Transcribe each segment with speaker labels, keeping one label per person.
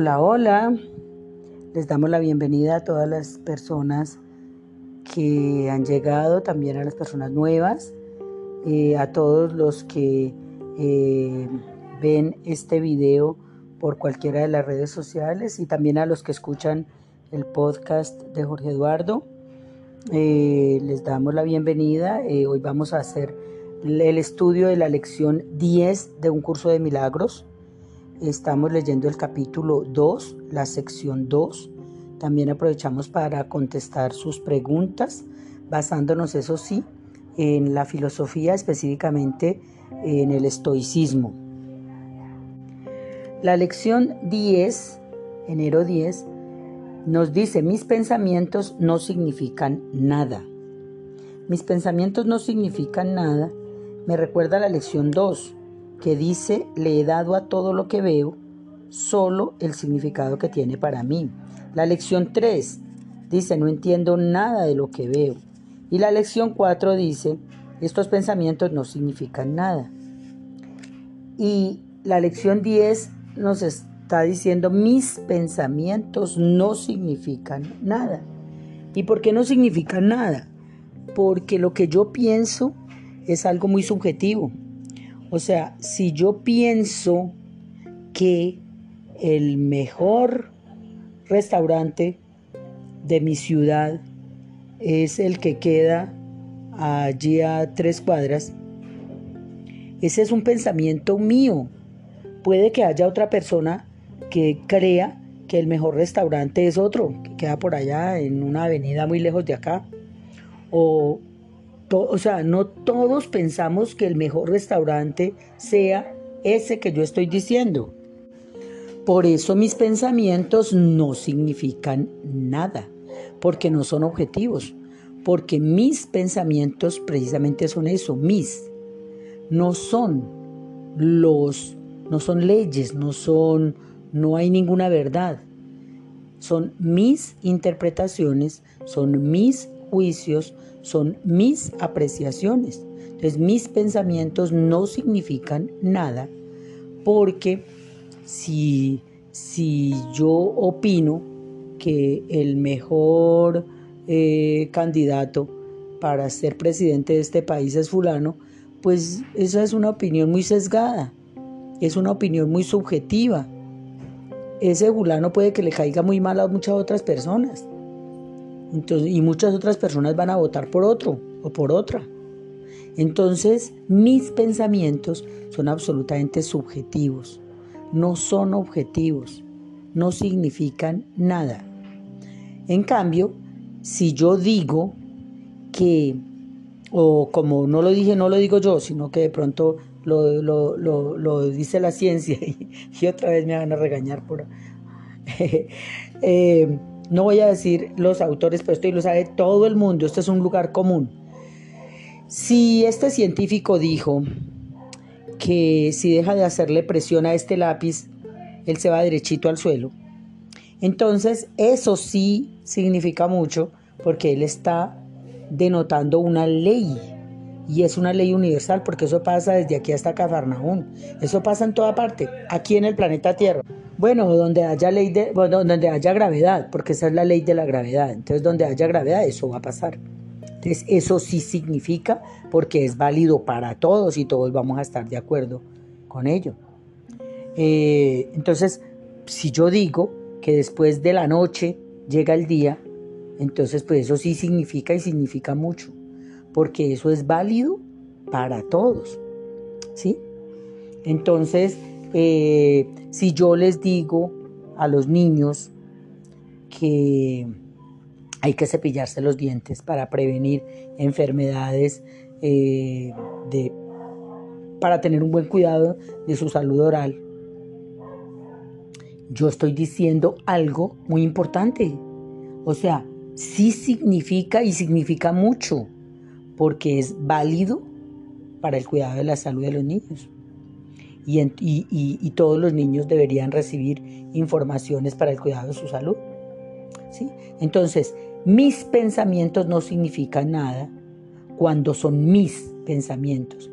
Speaker 1: Hola, hola. Les damos la bienvenida a todas las personas que han llegado, también a las personas nuevas, eh, a todos los que eh, ven este video por cualquiera de las redes sociales y también a los que escuchan el podcast de Jorge Eduardo. Eh, les damos la bienvenida. hoy vamos a hacer el estudio de la lección 10 de un curso de milagros. Estamos leyendo el capítulo 2, la sección 2. También aprovechamos para contestar sus preguntas, basándonos, eso sí, en la filosofía, específicamente en el estoicismo. La lección 10, enero 10, nos dice, mis pensamientos no significan nada. Mis pensamientos no significan nada. Me recuerda la lección 2, que dice, le he dado a todo lo que veo solo el significado que tiene para mí. La lección 3 dice, no entiendo nada de lo que veo. Y la lección 4 dice, estos pensamientos no significan nada. Y la lección 10 nos está diciendo, mis pensamientos no significan nada. ¿Y por qué no significan nada? Porque lo que yo pienso es algo muy subjetivo. O sea, si yo pienso que el mejor restaurante de mi ciudad es el que queda allí a tres cuadras, ese es un pensamiento mío. Puede que haya otra persona que crea que el mejor restaurante es otro, que queda por allá en una avenida muy lejos de acá. O o sea, no todos pensamos que el mejor restaurante sea ese que yo estoy diciendo. Por eso mis pensamientos no significan nada, porque no son objetivos, porque mis pensamientos precisamente son eso, mis. No son los, no son leyes, no son, no hay ninguna verdad. Son mis interpretaciones, son mis juicios, son mis apreciaciones. Entonces mis pensamientos no significan nada porque si, si yo opino que el mejor eh, candidato para ser presidente de este país es fulano, pues esa es una opinión muy sesgada, es una opinión muy subjetiva. Ese fulano puede que le caiga muy mal a muchas otras personas y muchas otras personas van a votar por otro o por otra. Entonces, mis pensamientos son absolutamente subjetivos, no son objetivos, no significan nada. En cambio, si yo digo que, o como no lo dije, no lo digo yo, sino que de pronto lo, dice la ciencia y, otra vez me van a regañar por... eh, no voy a decir los autores, pero esto lo sabe todo el mundo, esto es un lugar común. Si este científico dijo que si deja de hacerle presión a este lápiz, él se va derechito al suelo, entonces eso sí significa mucho porque él está denotando una ley y es una ley universal porque eso pasa desde aquí hasta Cafarnaún. Eso pasa en toda parte, aquí en el planeta Tierra. Bueno, donde haya ley de, donde haya gravedad, porque esa es la ley de la gravedad. Entonces, donde haya gravedad, eso va a pasar. Entonces, eso sí significa porque es válido para todos y todos vamos a estar de acuerdo con ello. Eh, entonces, si yo digo que después de la noche llega el día, entonces pues eso sí significa y significa mucho porque eso es válido para todos. ¿Sí? Entonces, eh, si yo les digo a los niños que hay que cepillarse los dientes para prevenir enfermedades, eh, para tener un buen cuidado de su salud oral, yo estoy diciendo algo muy importante. O sea, sí significa y significa mucho porque es válido para el cuidado de la salud de los niños. Y, todos los niños deberían recibir informaciones para el cuidado de su salud. ¿sí? Entonces, mis pensamientos no significan nada cuando son mis pensamientos,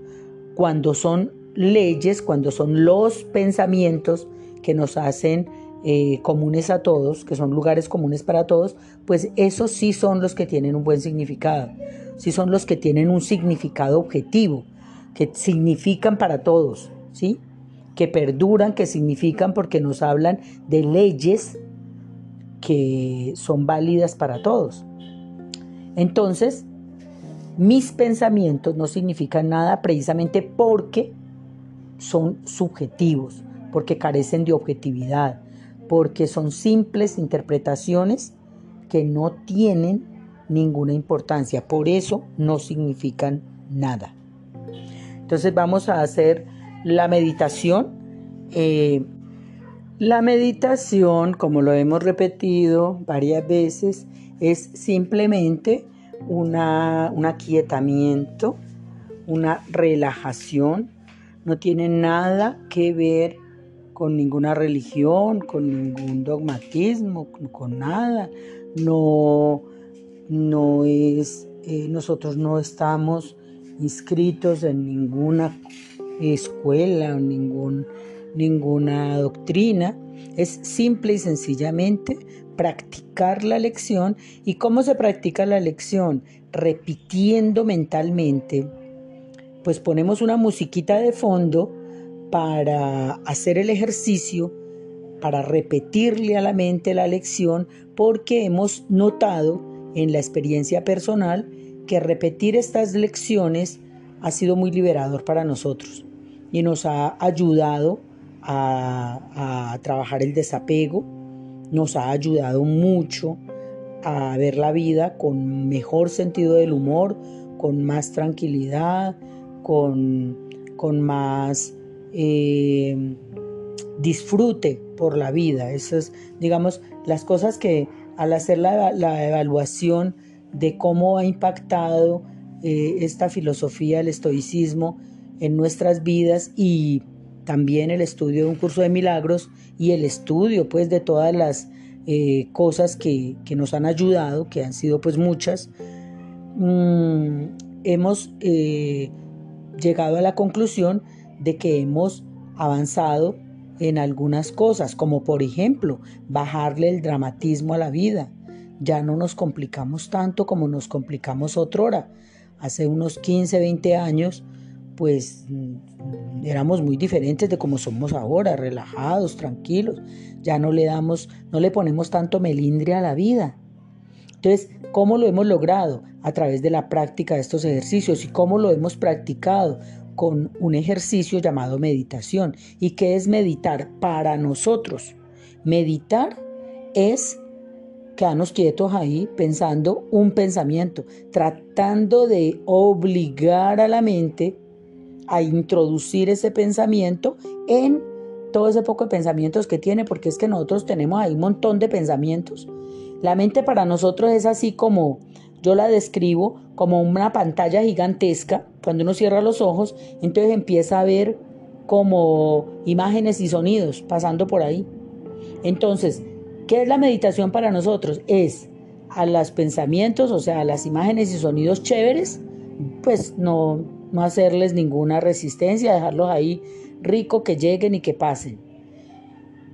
Speaker 1: cuando son leyes, cuando son los pensamientos que nos hacen eh, comunes a todos, que son lugares comunes para todos, pues esos sí son los que tienen un buen significado, sí son los que tienen un significado objetivo, que significan para todos, ¿sí? que perduran, que significan porque nos hablan de leyes que son válidas para todos. Entonces, mis pensamientos no significan nada precisamente porque son subjetivos, porque carecen de objetividad, porque son simples interpretaciones que no tienen ninguna importancia. Por eso no significan nada. Entonces vamos a hacer la meditación. Eh, la meditación, como lo hemos repetido varias veces, es simplemente una, un aquietamiento, una relajación. No tiene nada que ver con ninguna religión, con ningún dogmatismo, con nada. No, no es, eh, nosotros no estamos inscritos en ninguna escuela o ningún, ninguna doctrina. Es simple y sencillamente practicar la lección. ¿Y cómo se practica la lección? Repitiendo mentalmente. Pues ponemos una musiquita de fondo para hacer el ejercicio, para repetirle a la mente la lección, porque hemos notado en la experiencia personal que repetir estas lecciones ha sido muy liberador para nosotros y nos ha ayudado a, trabajar el desapego, nos ha ayudado mucho a ver la vida con mejor sentido del humor, con más tranquilidad, con, con más eh, disfrute por la vida. Esas, digamos, las cosas que al hacer la, evaluación de cómo ha impactado eh, esta filosofía, el estoicismo en nuestras vidas y también el estudio de un curso de milagros y el estudio pues de todas las eh, cosas que, nos han ayudado, que han sido pues muchas, mm, hemos llegado a la conclusión de que hemos avanzado en algunas cosas, como por ejemplo bajarle el dramatismo a la vida. Ya no nos complicamos tanto como nos complicamos otrora. Hace unos 15, 20 años, pues mm, éramos muy diferentes de como somos ahora, relajados, tranquilos. Ya no le damos, no le ponemos tanto melindre a la vida. Entonces, ¿cómo lo hemos logrado? A través de la práctica de estos ejercicios. ¿Y cómo lo hemos practicado? con un ejercicio llamado meditación. ¿Y qué es meditar para nosotros? Meditar es quedarnos quietos ahí pensando un pensamiento, tratando de obligar a la mente a introducir ese pensamiento en todo ese poco de pensamientos que tiene, porque es que nosotros tenemos ahí un montón de pensamientos. La mente para nosotros es así como yo la describo como una pantalla gigantesca. Cuando uno cierra los ojos, entonces empieza a ver como imágenes y sonidos pasando por ahí. Entonces, ¿qué es la meditación para nosotros? Es a los pensamientos, o sea, a las imágenes y sonidos chéveres, pues no, hacerles ninguna resistencia, dejarlos ahí rico, que lleguen y que pasen.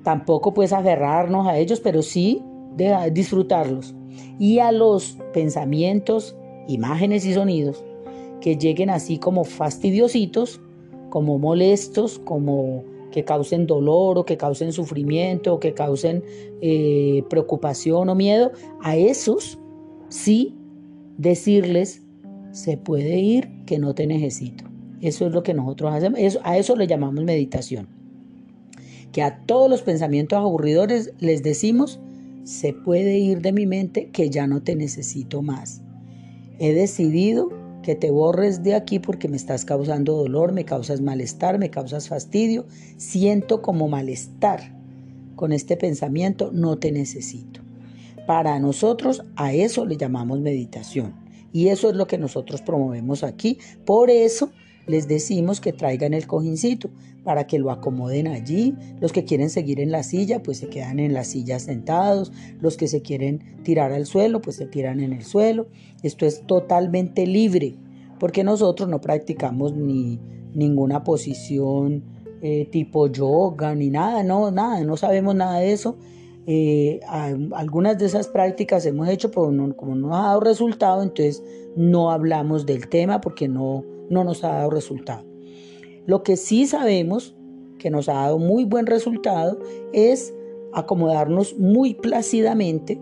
Speaker 1: Tampoco pues aferrarnos a ellos, pero sí de disfrutarlos y a los pensamientos, imágenes y sonidos que lleguen así como fastidiositos, como molestos, como que causen dolor o que causen sufrimiento o que causen eh, preocupación o miedo, a esos sí decirles, se puede ir que no te necesito. Eso es lo que nosotros hacemos, a eso le llamamos meditación. Que a todos los pensamientos aburridores les decimos, se puede ir de mi mente que ya no te necesito más. He decidido que te borres de aquí porque me estás causando dolor, me causas malestar, me causas fastidio, siento como malestar. Con este pensamiento no te necesito. Para nosotros a eso le llamamos meditación y eso es lo que nosotros promovemos aquí. Por eso les decimos que traigan el cojincito para que lo acomoden allí. Los que quieren seguir en la silla, pues se quedan en la silla sentados. Los que se quieren tirar al suelo, pues se tiran en el suelo. Esto es totalmente libre, porque nosotros no practicamos ni ninguna posición eh, tipo yoga ni nada, no, nada, no sabemos nada de eso. Eh, algunas de esas prácticas hemos hecho, pero como no ha dado resultado, entonces no hablamos del tema porque no, no nos ha dado resultado. Lo que sí sabemos que nos ha dado muy buen resultado es acomodarnos muy plácidamente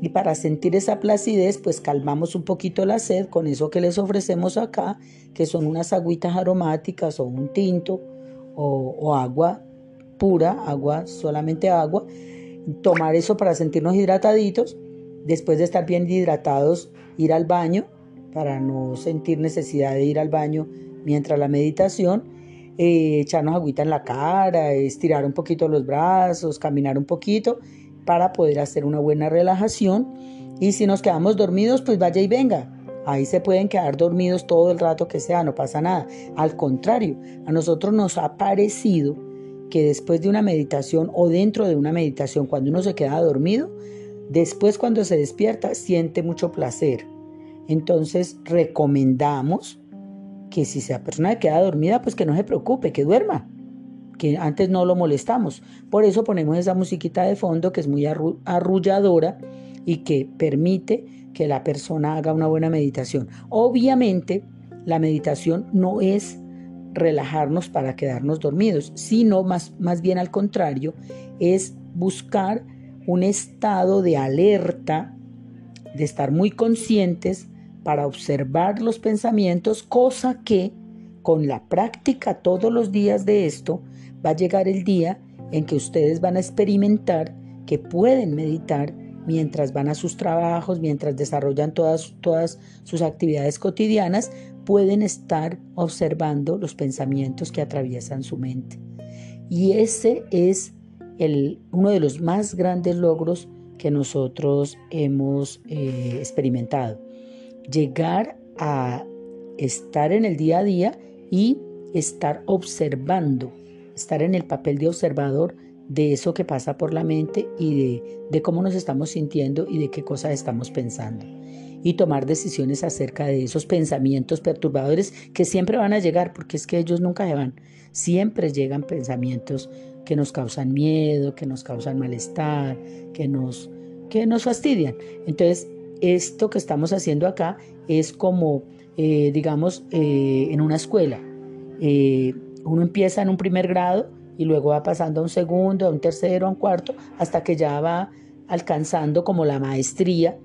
Speaker 1: y para sentir esa placidez pues calmamos un poquito la sed con eso que les ofrecemos acá, que son unas agüitas aromáticas o un tinto o, o agua pura, agua, solamente agua. Tomar eso para sentirnos hidrataditos. Después de estar bien hidratados, ir al baño para no sentir necesidad de ir al baño mientras la meditación, eh, echarnos agüita en la cara, estirar un poquito los brazos, caminar un poquito para poder hacer una buena relajación. Y si nos quedamos dormidos, pues vaya y venga. Ahí se pueden quedar dormidos todo el rato que sea, no pasa nada. Al contrario, a nosotros nos ha parecido que después de una meditación o dentro de una meditación, cuando uno se queda dormido, después cuando se despierta siente mucho placer entonces recomendamos que si esa persona queda dormida, pues que no se preocupe, que duerma, que antes no lo molestamos. Por eso ponemos esa musiquita de fondo que es muy arrulladora y que permite que la persona haga una buena meditación. Obviamente, la meditación no es relajarnos para quedarnos dormidos, sino más, más bien al contrario, es buscar un estado de alerta, de estar muy conscientes para observar los pensamientos, cosa que con la práctica todos los días de esto va a llegar el día en que ustedes van a experimentar que pueden meditar mientras van a sus trabajos, mientras desarrollan todas, todas sus actividades cotidianas, pueden estar observando los pensamientos que atraviesan su mente. Y ese es el, uno de los más grandes logros que nosotros hemos eh, experimentado llegar a estar en el día a día y estar observando, estar en el papel de observador de eso que pasa por la mente y de, cómo nos estamos sintiendo y de qué cosas estamos pensando. Y tomar decisiones acerca de esos pensamientos perturbadores que siempre van a llegar, porque es que ellos nunca se van. Siempre llegan pensamientos que nos causan miedo, que nos causan malestar, que nos, que nos fastidian. Entonces, esto que estamos haciendo acá es como, eh, digamos, eh, en una escuela. Eh, uno empieza en un primer grado y luego va pasando a un segundo, a un tercero, a un cuarto, hasta que ya va alcanzando como la maestría,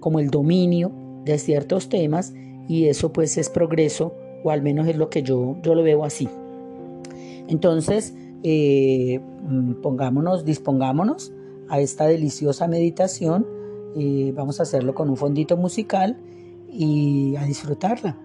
Speaker 1: como el dominio de ciertos temas y eso pues es progreso o al menos es lo que yo, yo lo veo así. Entonces, mm, pongámonos, dispongámonos a esta deliciosa meditación vamos a hacerlo con un fondito musical y a disfrutarla.